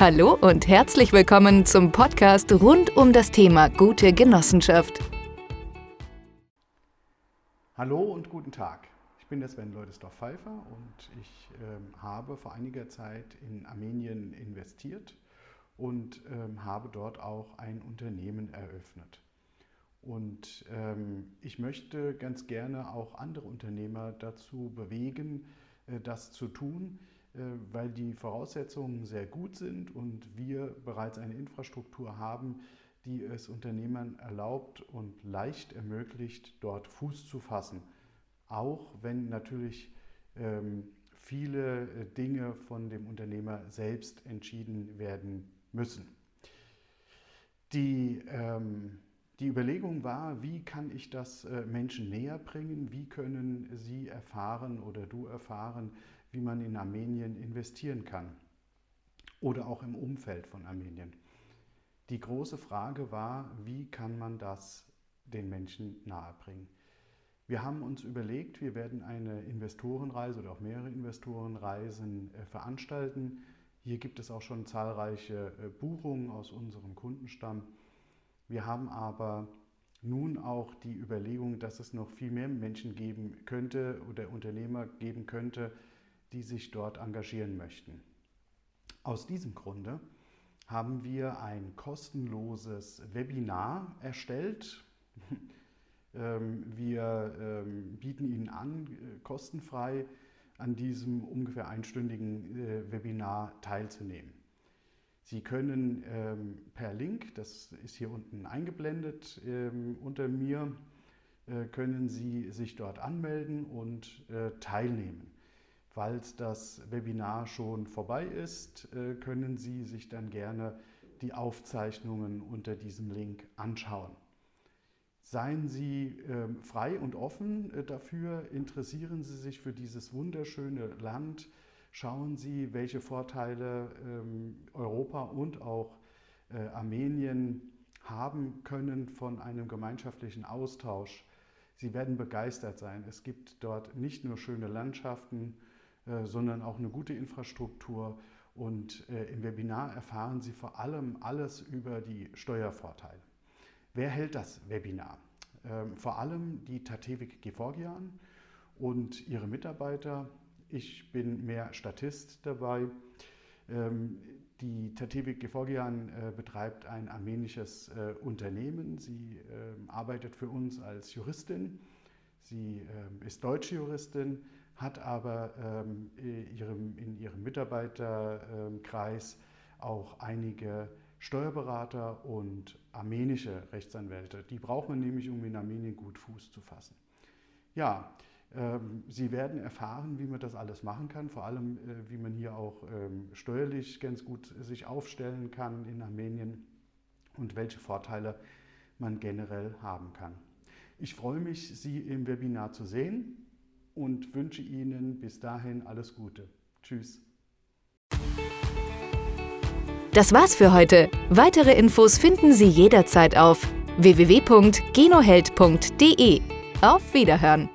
Hallo und herzlich willkommen zum Podcast rund um das Thema gute Genossenschaft. Hallo und guten Tag. Ich bin der Sven Leudesdorf-Pfeiffer und ich äh, habe vor einiger Zeit in Armenien investiert und äh, habe dort auch ein Unternehmen eröffnet. Und ähm, ich möchte ganz gerne auch andere Unternehmer dazu bewegen, äh, das zu tun, weil die Voraussetzungen sehr gut sind und wir bereits eine Infrastruktur haben, die es Unternehmern erlaubt und leicht ermöglicht, dort Fuß zu fassen. Auch wenn natürlich ähm, viele äh, Dinge von dem Unternehmer selbst entschieden werden müssen. Die, ähm, die Überlegung war, wie kann ich das äh, Menschen näher bringen, wie können sie erfahren oder du erfahren, wie man in Armenien investieren kann oder auch im Umfeld von Armenien. Die große Frage war, wie kann man das den Menschen nahebringen? Wir haben uns überlegt, wir werden eine Investorenreise oder auch mehrere Investorenreisen äh, veranstalten. Hier gibt es auch schon zahlreiche äh, Buchungen aus unserem Kundenstamm. Wir haben aber nun auch die Überlegung, dass es noch viel mehr Menschen geben könnte oder Unternehmer geben könnte, die sich dort engagieren möchten. Aus diesem Grunde haben wir ein kostenloses Webinar erstellt. Ähm, wir ähm, bieten Ihnen an, äh, kostenfrei an diesem ungefähr einstündigen äh, Webinar teilzunehmen. Sie können ähm, per Link, das ist hier unten eingeblendet unter mir, äh, können Sie sich dort anmelden und teilnehmen. Falls das Webinar schon vorbei ist, äh, können Sie sich dann gerne die Aufzeichnungen unter diesem Link anschauen. Seien Sie ähm, frei und offen äh, dafür, interessieren Sie sich für dieses wunderschöne Land, schauen Sie, welche Vorteile ähm, Europa und auch äh, Armenien haben können von einem gemeinschaftlichen Austausch. Sie werden begeistert sein. Es gibt dort nicht nur schöne Landschaften, äh, sondern auch eine gute Infrastruktur. Und äh, im Webinar erfahren Sie vor allem alles über die Steuervorteile. Wer hält das Webinar? Ähm, vor allem die Tatevik Gevorgian und ihre Mitarbeiter. Ich bin mehr Statist dabei. Ähm, die Tatevik Gevorgian äh, betreibt ein armenisches Unternehmen. Sie ähm, arbeitet für uns als Juristin. Sie ist deutsche Juristin hat aber ähm, in ihrem Mitarbeiterkreis auch einige Steuerberater und armenische Rechtsanwälte. Die braucht man nämlich, um in Armenien gut Fuß zu fassen. Ja, ähm, Sie werden erfahren, wie man das alles machen kann, vor allem äh, wie man hier auch ähm, steuerlich ganz gut sich aufstellen kann in Armenien und welche Vorteile man generell haben kann. Ich freue mich, Sie im Webinar zu sehen und wünsche Ihnen bis dahin alles Gute. Tschüss. Das war's für heute. Weitere Infos finden Sie jederzeit auf www.genoheld.de. Auf Wiederhören!